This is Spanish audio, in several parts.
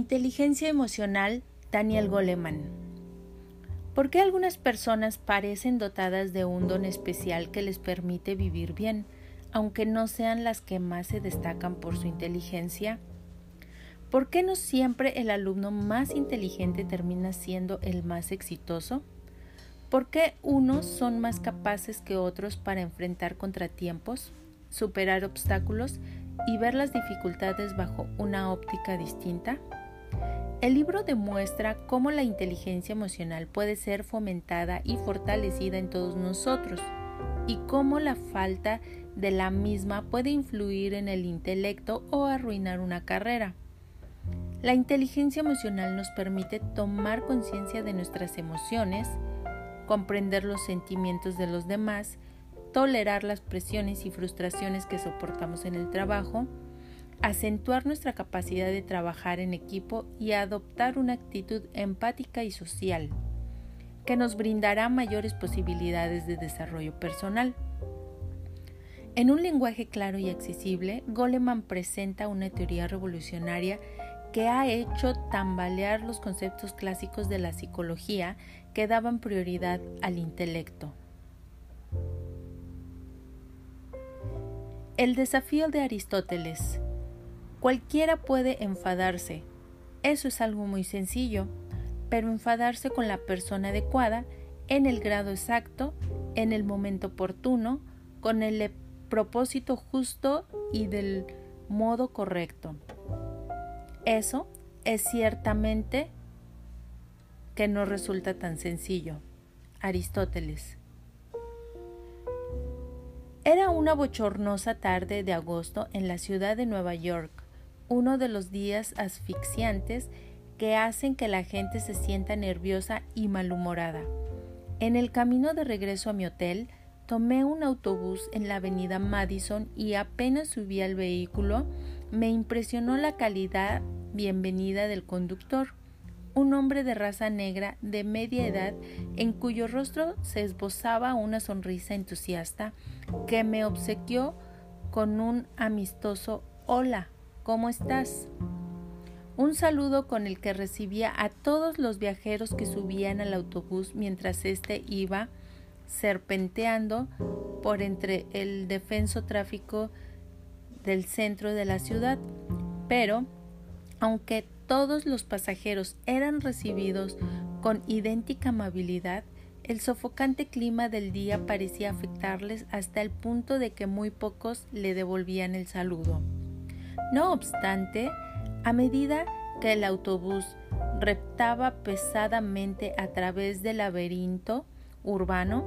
Inteligencia emocional, Daniel Goleman. ¿Por qué algunas personas parecen dotadas de un don especial que les permite vivir bien, aunque no sean las que más se destacan por su inteligencia? ¿Por qué no siempre el alumno más inteligente termina siendo el más exitoso? ¿Por qué unos son más capaces que otros para enfrentar contratiempos, superar obstáculos y ver las dificultades bajo una óptica distinta? El libro demuestra cómo la inteligencia emocional puede ser fomentada y fortalecida en todos nosotros y cómo la falta de la misma puede influir en el intelecto o arruinar una carrera. La inteligencia emocional nos permite tomar conciencia de nuestras emociones, comprender los sentimientos de los demás, tolerar las presiones y frustraciones que soportamos en el trabajo, acentuar nuestra capacidad de trabajar en equipo y adoptar una actitud empática y social, que nos brindará mayores posibilidades de desarrollo personal. En un lenguaje claro y accesible, Goleman presenta una teoría revolucionaria que ha hecho tambalear los conceptos clásicos de la psicología que daban prioridad al intelecto. El desafío de Aristóteles Cualquiera puede enfadarse. Eso es algo muy sencillo, pero enfadarse con la persona adecuada, en el grado exacto, en el momento oportuno, con el propósito justo y del modo correcto. Eso es ciertamente que no resulta tan sencillo. Aristóteles. Era una bochornosa tarde de agosto en la ciudad de Nueva York uno de los días asfixiantes que hacen que la gente se sienta nerviosa y malhumorada. En el camino de regreso a mi hotel, tomé un autobús en la avenida Madison y apenas subí al vehículo, me impresionó la calidad bienvenida del conductor, un hombre de raza negra de media edad en cuyo rostro se esbozaba una sonrisa entusiasta que me obsequió con un amistoso hola ¿cómo estás? Un saludo con el que recibía a todos los viajeros que subían al autobús mientras éste iba serpenteando por entre el defenso tráfico del centro de la ciudad. Pero, aunque todos los pasajeros eran recibidos con idéntica amabilidad, el sofocante clima del día parecía afectarles hasta el punto de que muy pocos le devolvían el saludo. No obstante, a medida que el autobús reptaba pesadamente a través del laberinto urbano,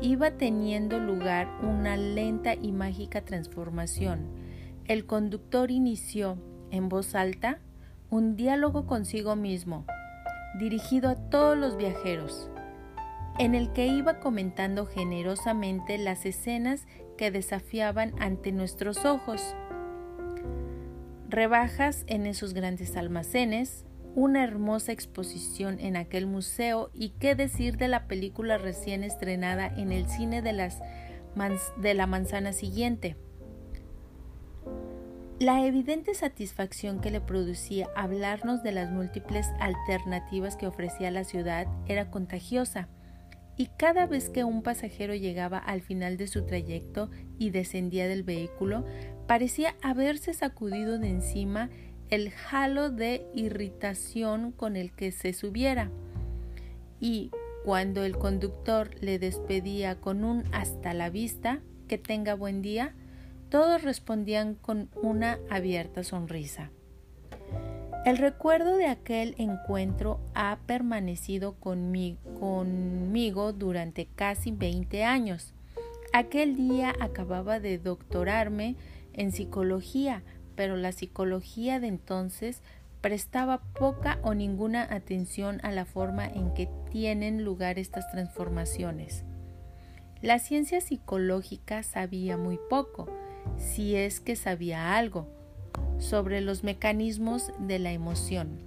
iba teniendo lugar una lenta y mágica transformación. El conductor inició, en voz alta, un diálogo consigo mismo, dirigido a todos los viajeros, en el que iba comentando generosamente las escenas que desafiaban ante nuestros ojos rebajas en esos grandes almacenes, una hermosa exposición en aquel museo y qué decir de la película recién estrenada en el cine de, de la manzana siguiente. La evidente satisfacción que le producía hablarnos de las múltiples alternativas que ofrecía la ciudad era contagiosa, y cada vez que un pasajero llegaba al final de su trayecto y descendía del vehículo, Parecía haberse sacudido de encima el halo de irritación con el que se subiera. Y cuando el conductor le despedía con un hasta la vista, que tenga buen día, todos respondían con una abierta sonrisa. El recuerdo de aquel encuentro ha permanecido conmigo, conmigo durante casi 20 años. Aquel día acababa de doctorarme en psicología, pero la psicología de entonces prestaba poca o ninguna atención a la forma en que tienen lugar estas transformaciones. La ciencia psicológica sabía muy poco, si es que sabía algo, sobre los mecanismos de la emoción.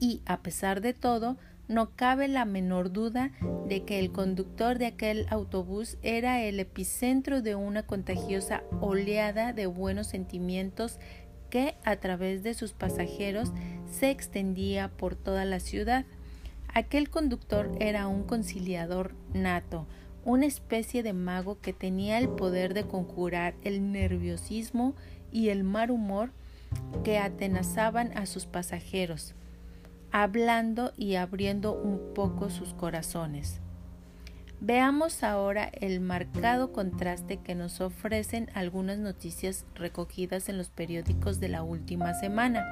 Y, a pesar de todo, no cabe la menor duda de que el conductor de aquel autobús era el epicentro de una contagiosa oleada de buenos sentimientos que a través de sus pasajeros se extendía por toda la ciudad. Aquel conductor era un conciliador nato, una especie de mago que tenía el poder de conjurar el nerviosismo y el mal humor que atenazaban a sus pasajeros, hablando y abriendo un poco sus corazones. Veamos ahora el marcado contraste que nos ofrecen algunas noticias recogidas en los periódicos de la última semana.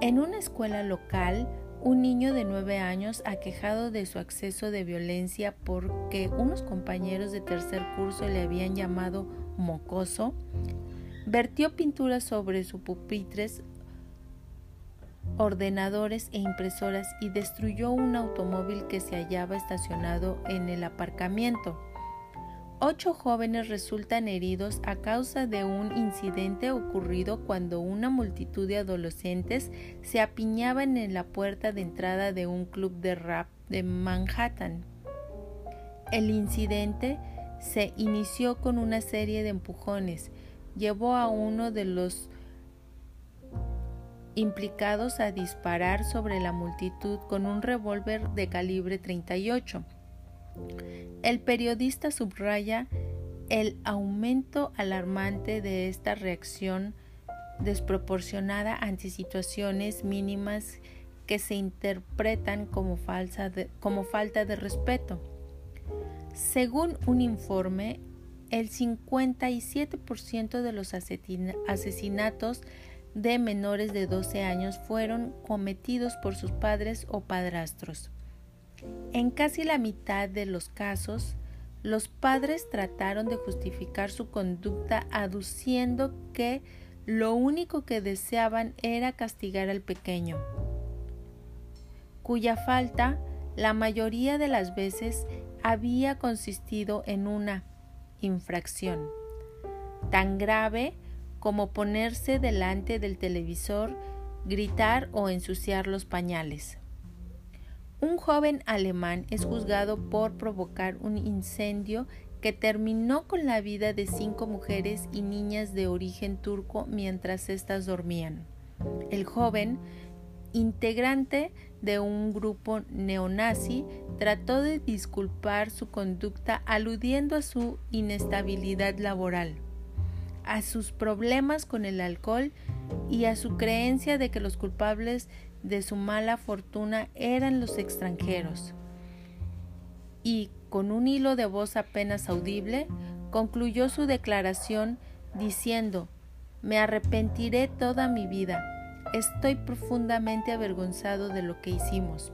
En una escuela local, un niño de nueve años aquejado de su acceso de violencia porque unos compañeros de tercer curso le habían llamado mocoso, vertió pinturas sobre sus pupitres, ordenadores e impresoras y destruyó un automóvil que se hallaba estacionado en el aparcamiento. Ocho jóvenes resultan heridos a causa de un incidente ocurrido cuando una multitud de adolescentes se apiñaban en la puerta de entrada de un club de rap de Manhattan. El incidente se inició con una serie de empujones. Llevó a uno de los implicados a disparar sobre la multitud con un revólver de calibre 38. El periodista subraya el aumento alarmante de esta reacción desproporcionada ante situaciones mínimas que se interpretan como, como falta de respeto. Según un informe, el 57% de los asesinatos de menores de 12 años fueron cometidos por sus padres o padrastros. En casi la mitad de los casos, los padres trataron de justificar su conducta aduciendo que lo único que deseaban era castigar al pequeño, cuya falta la mayoría de las veces había consistido en una infracción tan grave como ponerse delante del televisor, gritar o ensuciar los pañales. Un joven alemán es juzgado por provocar un incendio que terminó con la vida de cinco mujeres y niñas de origen turco mientras éstas dormían. El joven, integrante de un grupo neonazi, trató de disculpar su conducta aludiendo a su inestabilidad laboral, a sus problemas con el alcohol y a su creencia de que los culpables de su mala fortuna eran los extranjeros. Y, con un hilo de voz apenas audible, concluyó su declaración diciendo, Me arrepentiré toda mi vida. Estoy profundamente avergonzado de lo que hicimos.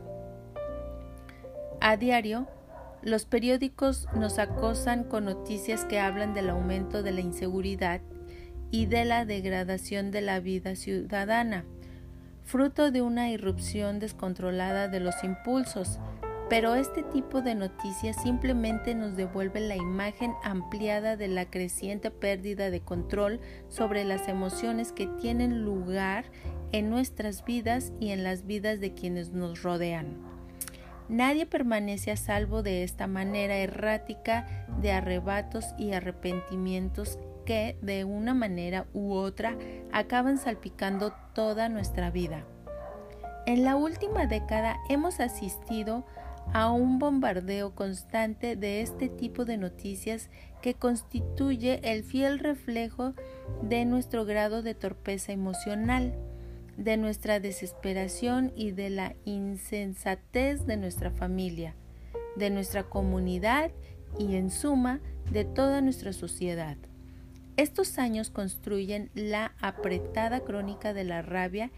A diario, los periódicos nos acosan con noticias que hablan del aumento de la inseguridad y de la degradación de la vida ciudadana fruto de una irrupción descontrolada de los impulsos, pero este tipo de noticias simplemente nos devuelve la imagen ampliada de la creciente pérdida de control sobre las emociones que tienen lugar en nuestras vidas y en las vidas de quienes nos rodean. Nadie permanece a salvo de esta manera errática de arrebatos y arrepentimientos que de una manera u otra acaban salpicando toda nuestra vida. En la última década hemos asistido a un bombardeo constante de este tipo de noticias que constituye el fiel reflejo de nuestro grado de torpeza emocional, de nuestra desesperación y de la insensatez de nuestra familia, de nuestra comunidad y en suma de toda nuestra sociedad. Estos años construyen la apretada crónica de la rabia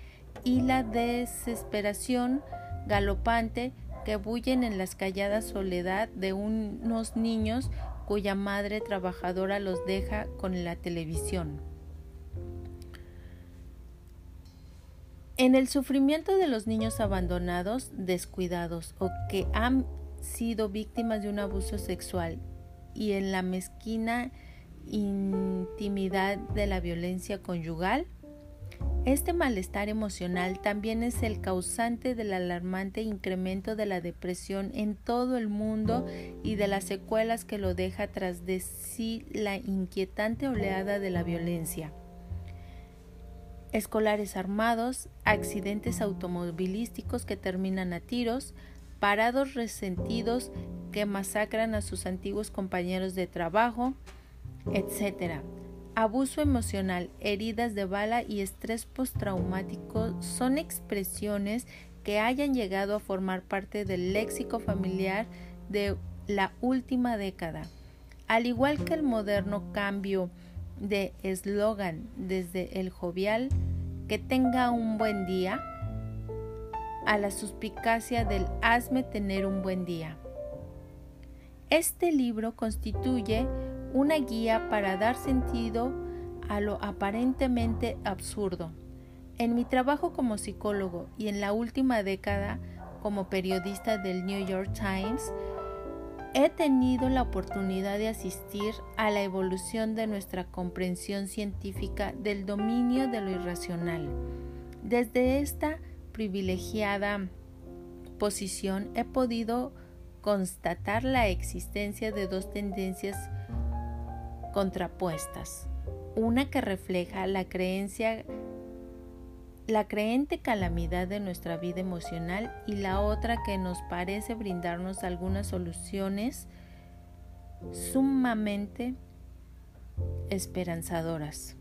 y la desesperación galopante que bullen en la callada soledad de unos niños cuya madre trabajadora los deja con la televisión. En el sufrimiento de los niños abandonados, descuidados o que han sido víctimas de un abuso sexual y en la mezquina intimidad de la violencia conyugal? Este malestar emocional también es el causante del alarmante incremento de la depresión en todo el mundo y de las secuelas que lo deja tras de sí la inquietante oleada de la violencia. Escolares armados, accidentes automovilísticos que terminan a tiros, parados resentidos que masacran a sus antiguos compañeros de trabajo, etc. Abuso emocional, heridas de bala y estrés postraumático son expresiones que hayan llegado a formar parte del léxico familiar de la última década. Al igual que el moderno cambio de eslogan desde el jovial que tenga un buen día a la suspicacia del hazme tener un buen día. Este libro constituye una guía para dar sentido a lo aparentemente absurdo. En mi trabajo como psicólogo y en la última década como periodista del New York Times, he tenido la oportunidad de asistir a la evolución de nuestra comprensión científica del dominio de lo irracional. Desde esta privilegiada posición he podido constatar la existencia de dos tendencias contrapuestas. Una que refleja la creencia la creente calamidad de nuestra vida emocional y la otra que nos parece brindarnos algunas soluciones sumamente esperanzadoras.